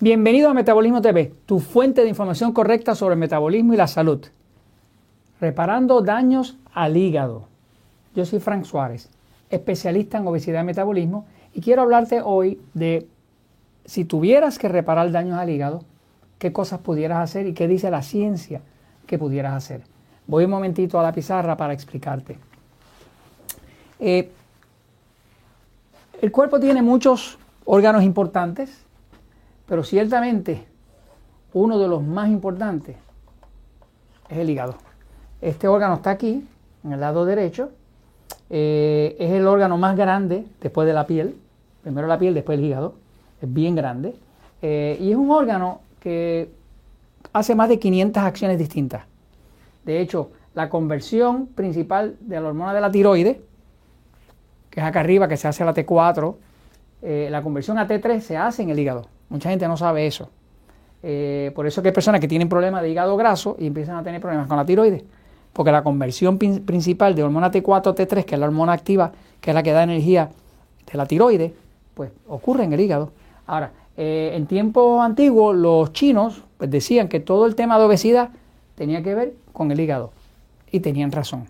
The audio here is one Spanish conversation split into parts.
Bienvenido a Metabolismo TV, tu fuente de información correcta sobre el metabolismo y la salud. Reparando daños al hígado. Yo soy Frank Suárez, especialista en obesidad y metabolismo, y quiero hablarte hoy de si tuvieras que reparar daños al hígado, qué cosas pudieras hacer y qué dice la ciencia que pudieras hacer. Voy un momentito a la pizarra para explicarte. Eh, el cuerpo tiene muchos órganos importantes pero ciertamente uno de los más importantes es el hígado. Este órgano está aquí, en el lado derecho. Eh, es el órgano más grande después de la piel. Primero la piel, después el hígado. Es bien grande. Eh, y es un órgano que hace más de 500 acciones distintas. De hecho, la conversión principal de la hormona de la tiroide, que es acá arriba, que se hace a la T4, eh, la conversión a T3 se hace en el hígado. Mucha gente no sabe eso. Eh, por eso que hay personas que tienen problemas de hígado graso y empiezan a tener problemas con la tiroides. Porque la conversión principal de hormona T4 T3, que es la hormona activa, que es la que da energía de la tiroides, pues ocurre en el hígado. Ahora, eh, en tiempos antiguos los chinos pues, decían que todo el tema de obesidad tenía que ver con el hígado. Y tenían razón.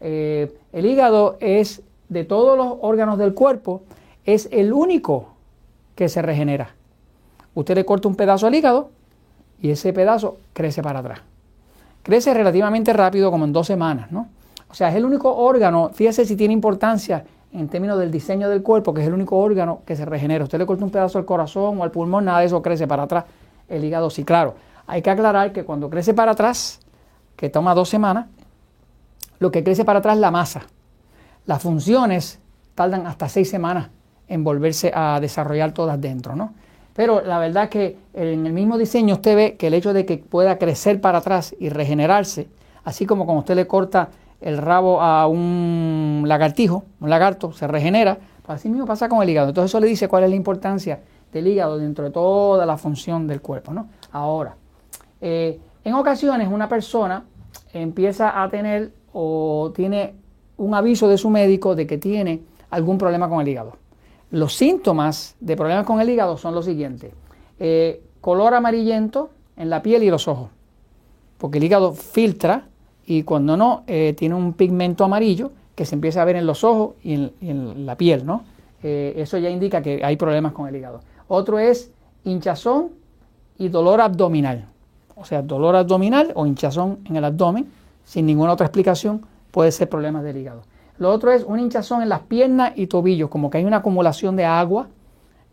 Eh, el hígado es, de todos los órganos del cuerpo, es el único que se regenera usted le corta un pedazo al hígado y ese pedazo crece para atrás. Crece relativamente rápido, como en dos semanas, ¿no? O sea, es el único órgano, fíjese si tiene importancia en términos del diseño del cuerpo, que es el único órgano que se regenera. Usted le corta un pedazo al corazón o al pulmón, nada de eso crece para atrás. El hígado sí, claro. Hay que aclarar que cuando crece para atrás, que toma dos semanas, lo que crece para atrás es la masa. Las funciones tardan hasta seis semanas en volverse a desarrollar todas dentro, ¿no? Pero la verdad que en el mismo diseño usted ve que el hecho de que pueda crecer para atrás y regenerarse, así como cuando usted le corta el rabo a un lagartijo, un lagarto, se regenera, pues así mismo pasa con el hígado. Entonces eso le dice cuál es la importancia del hígado dentro de toda la función del cuerpo. ¿no? Ahora, eh, en ocasiones una persona empieza a tener o tiene un aviso de su médico de que tiene algún problema con el hígado. Los síntomas de problemas con el hígado son los siguientes. Eh, color amarillento en la piel y los ojos, porque el hígado filtra y cuando no, eh, tiene un pigmento amarillo que se empieza a ver en los ojos y en, la piel, ¿no? Eh, eso ya indica que hay problemas con el hígado. Otro es hinchazón y dolor abdominal. O sea, dolor abdominal o hinchazón en el abdomen, sin ninguna otra explicación, puede ser problemas del hígado. Lo otro es un hinchazón en las piernas y tobillos, como que hay una acumulación de agua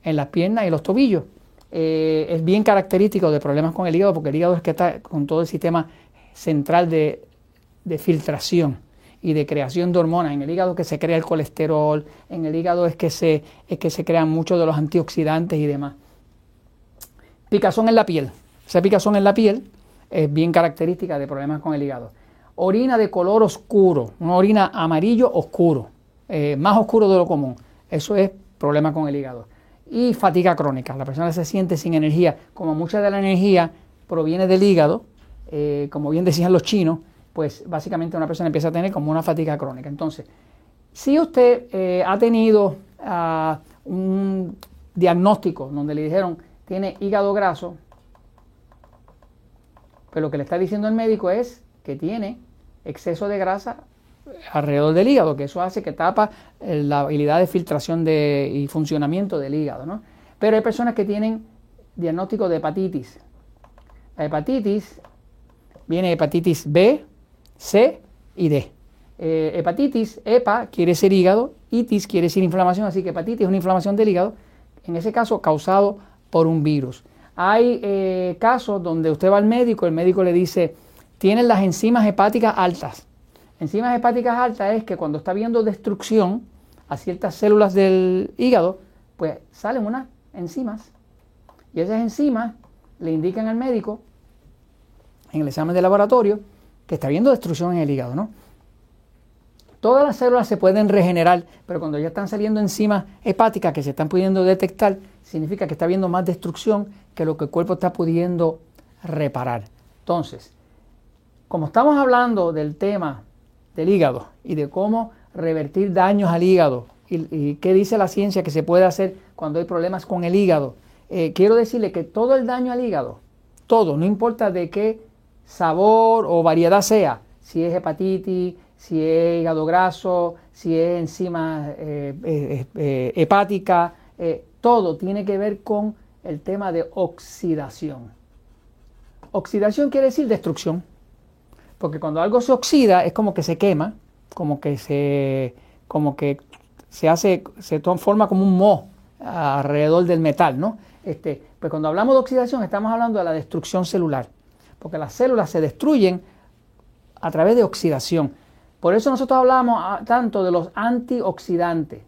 en las piernas y los tobillos. Eh, es bien característico de problemas con el hígado, porque el hígado es que está con todo el sistema central de, filtración y de creación de hormonas. En el hígado es que se crea el colesterol, en el hígado es que se, es que se crean muchos de los antioxidantes y demás. Picazón en la piel. Esa picazón en la piel es bien característica de problemas con el hígado orina de color oscuro, una orina amarillo oscuro, eh, más oscuro de lo común. Eso es problema con el hígado. Y fatiga crónica, la persona se siente sin energía, como mucha de la energía proviene del hígado, eh, como bien decían los chinos, pues básicamente una persona empieza a tener como una fatiga crónica. Entonces, si usted eh, ha tenido ah, un diagnóstico donde le dijeron tiene hígado graso, pues lo que le está diciendo el médico es que tiene exceso de grasa alrededor del hígado, que eso hace que tapa eh, la habilidad de filtración de, y funcionamiento del hígado. ¿no? Pero hay personas que tienen diagnóstico de hepatitis. La hepatitis viene hepatitis B, C y D. Eh, hepatitis, EPA quiere decir hígado, itis quiere decir inflamación, así que hepatitis es una inflamación del hígado, en ese caso causado por un virus. Hay eh, casos donde usted va al médico, el médico le dice, tienen las enzimas hepáticas altas. Enzimas hepáticas altas es que cuando está habiendo destrucción a ciertas células del hígado, pues salen unas enzimas. Y esas enzimas le indican al médico en el examen de laboratorio que está habiendo destrucción en el hígado, ¿no? Todas las células se pueden regenerar, pero cuando ya están saliendo enzimas hepáticas que se están pudiendo detectar, significa que está habiendo más destrucción que lo que el cuerpo está pudiendo reparar. Entonces, como estamos hablando del tema del hígado y de cómo revertir daños al hígado y, qué dice la ciencia que se puede hacer cuando hay problemas con el hígado, eh, quiero decirle que todo el daño al hígado, todo, no importa de qué sabor o variedad sea, si es hepatitis, si es hígado graso, si es enzima eh, eh, hepática, todo tiene que ver con el tema de oxidación. Oxidación quiere decir destrucción, porque cuando algo se oxida es como que se quema, como que se, como que se hace, se forma como un moho alrededor del metal, ¿no? Este, pues cuando hablamos de oxidación estamos hablando de la destrucción celular, porque las células se destruyen a través de oxidación. Por eso nosotros hablamos ah, tanto de los antioxidantes.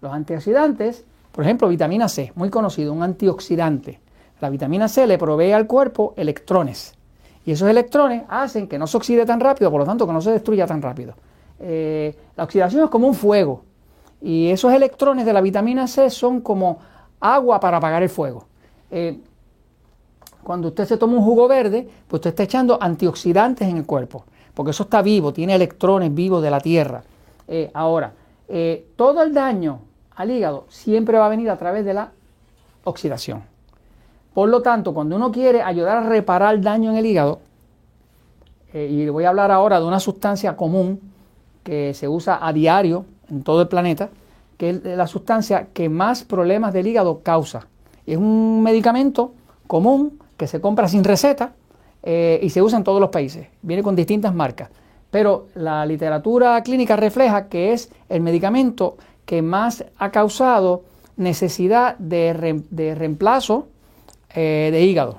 Los antioxidantes, por ejemplo, vitamina C, muy conocido, un antioxidante. La vitamina C le provee al cuerpo electrones. Y esos electrones hacen que no se oxide tan rápido, por lo tanto que no se destruya tan rápido. Eh, la oxidación es como un fuego. Y esos electrones de la vitamina C son como agua para apagar el fuego. Eh, cuando usted se toma un jugo verde, pues usted está echando antioxidantes en el cuerpo, porque eso está vivo, tiene electrones vivos de la tierra. Eh, ahora, todo el daño al hígado siempre va a venir a través de la oxidación. Por lo tanto, cuando uno quiere ayudar a reparar daño en el hígado, y voy a hablar ahora de una sustancia común que se usa a diario en todo el planeta, que es la sustancia que más problemas del hígado causa. Es un medicamento común que se compra sin receta eh, y se usa en todos los países. Viene con distintas marcas. Pero la literatura clínica refleja que es el medicamento que más ha causado necesidad de, reemplazo eh, de hígado,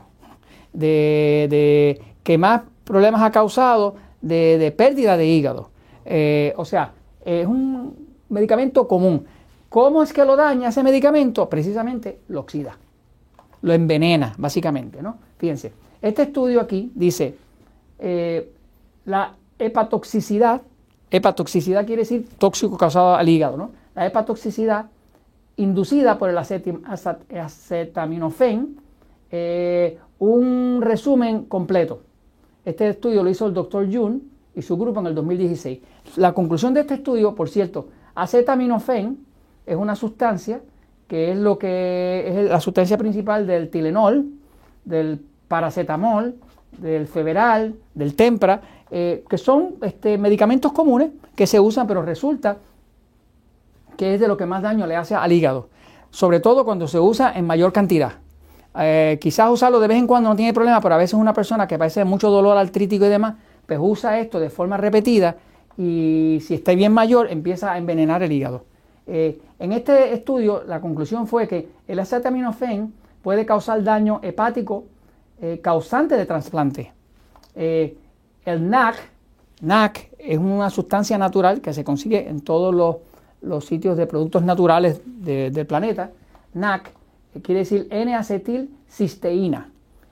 de, que más problemas ha causado de, pérdida de hígado. Eh, o sea, es un medicamento común. ¿Cómo es que lo daña ese medicamento? Precisamente lo oxida, lo envenena, básicamente, ¿no? Fíjense, este estudio aquí dice, eh, la hepatoxicidad, hepatoxicidad quiere decir tóxico causado al hígado, ¿no? La hepatoxicidad inducida por el acetaminofén, eh, un resumen completo. Este estudio lo hizo el doctor Jun y su grupo en el 2016. La conclusión de este estudio, por cierto, acetaminofén es una sustancia que es lo que es la sustancia principal del Tilenol, del paracetamol, del feveral, del tempra, eh, que son este, medicamentos comunes que se usan, pero resulta que es de lo que más daño le hace al hígado, sobre todo cuando se usa en mayor cantidad. Eh, quizás usarlo de vez en cuando no tiene problema, pero a veces una persona que parece mucho dolor artrítico y demás, pues usa esto de forma repetida y si está bien mayor empieza a envenenar el hígado. Eh, en este estudio la conclusión fue que el acetaminofén puede causar daño hepático eh, causante de trasplante. El NAC, NAC es una sustancia natural que se consigue en todos los, sitios de productos naturales del planeta. NAC quiere decir N-acetilcisteína.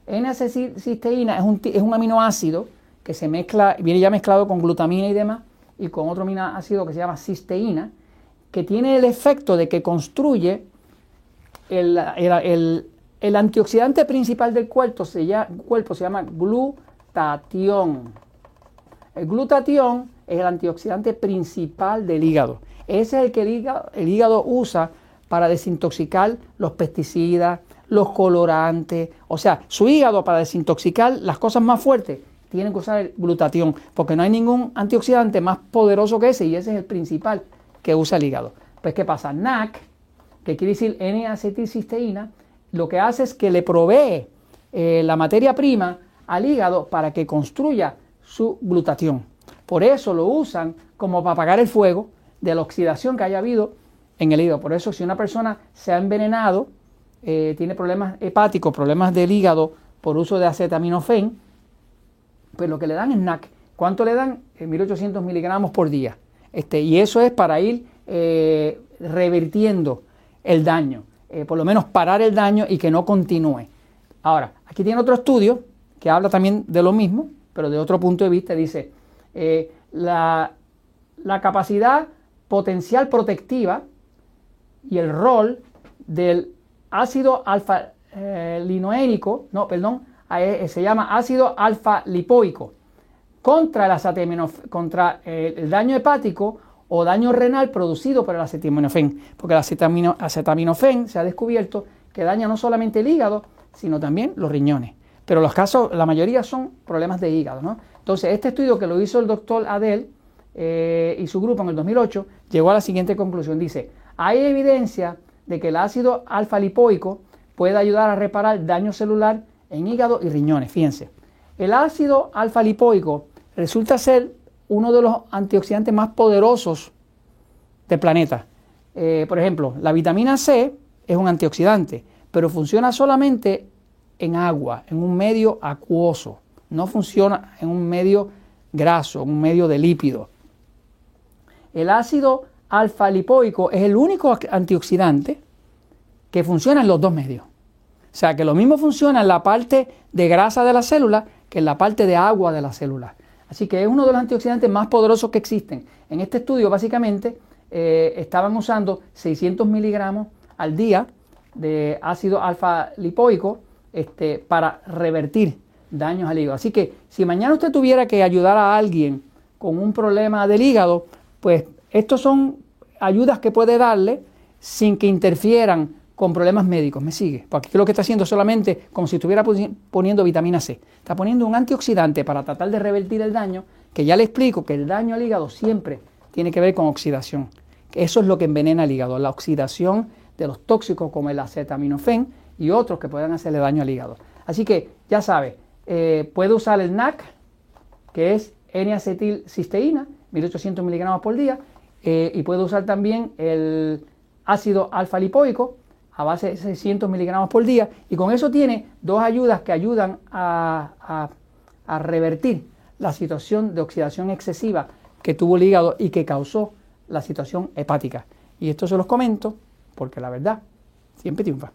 N-acetilcisteína es un, es un aminoácido que se mezcla, viene ya mezclado con glutamina y demás, y con otro aminoácido que se llama cisteína, que tiene el efecto de que construye el, antioxidante principal del cuerpo se, llama, cuerpo se llama glutatión. El glutatión es el antioxidante principal del hígado. Ese es el que el hígado, usa para desintoxicar los pesticidas, los colorantes. O sea, su hígado para desintoxicar las cosas más fuertes tiene que usar el glutatión, porque no hay ningún antioxidante más poderoso que ese y ese es el principal que usa el hígado. Pues, ¿qué pasa? NAC, que quiere decir N-acetilcisteína, lo que hace es que le provee eh, la materia prima al hígado para que construya su glutatión. Por eso lo usan como para apagar el fuego de la oxidación que haya habido en el hígado. Por eso si una persona se ha envenenado, eh, tiene problemas hepáticos, problemas del hígado por uso de acetaminofén, pues lo que le dan es NAC. ¿Cuánto le dan? 1800 eh, miligramos por día. Este, y eso es para ir eh, revirtiendo el daño, por lo menos parar el daño y que no continúe. Ahora, aquí tiene otro estudio que habla también de lo mismo, pero de otro punto de vista, dice, la capacidad potencial protectiva y el rol del ácido alfa linoénico, no, perdón, se llama ácido alfa lipoico contra el, contra el daño hepático o daño renal producido por el acetaminofén, porque el acetaminofén se ha descubierto que daña no solamente el hígado, sino también los riñones. Pero los casos, la mayoría son problemas de hígado. ¿no? Entonces, este estudio que lo hizo el doctor Adel eh, y su grupo en el 2008 llegó a la siguiente conclusión. Dice, hay evidencia de que el ácido alfa lipoico puede ayudar a reparar daño celular en hígado y riñones. Fíjense, el ácido alfa lipoico resulta ser uno de los antioxidantes más poderosos del planeta. Eh, por ejemplo, la vitamina C es un antioxidante, pero funciona solamente en agua, en un medio acuoso. No funciona en un medio graso, en un medio de lípido. El ácido alfa lipoico es el único antioxidante que funciona en los dos medios. O sea que lo mismo funciona en la parte de grasa de la célula que en la parte de agua de la célula. Así que es uno de los antioxidantes más poderosos que existen. En este estudio básicamente eh, estaban usando 600 miligramos al día de ácido alfa lipoico este, para revertir daños al hígado. Así que si mañana usted tuviera que ayudar a alguien con un problema del hígado, pues estos son ayudas que puede darle sin que interfieran con problemas médicos. ¿Me sigue? Porque aquí lo que está haciendo solamente como si estuviera poniendo vitamina C. Está poniendo un antioxidante para tratar de revertir el daño, que ya le explico que el daño al hígado siempre tiene que ver con oxidación. Eso es lo que envenena el hígado, la oxidación de los tóxicos como el acetaminofén y otros que puedan hacerle daño al hígado. Así que ya sabe, eh, puede usar el NAC, que es N-acetilcisteína, 1800 miligramos por día, eh, y puede usar también el ácido alfa lipoico, a base de 600 miligramos por día y con eso tiene dos ayudas que ayudan a, a, revertir la situación de oxidación excesiva que tuvo el hígado y que causó la situación hepática. Y esto se los comento porque la verdad siempre triunfa.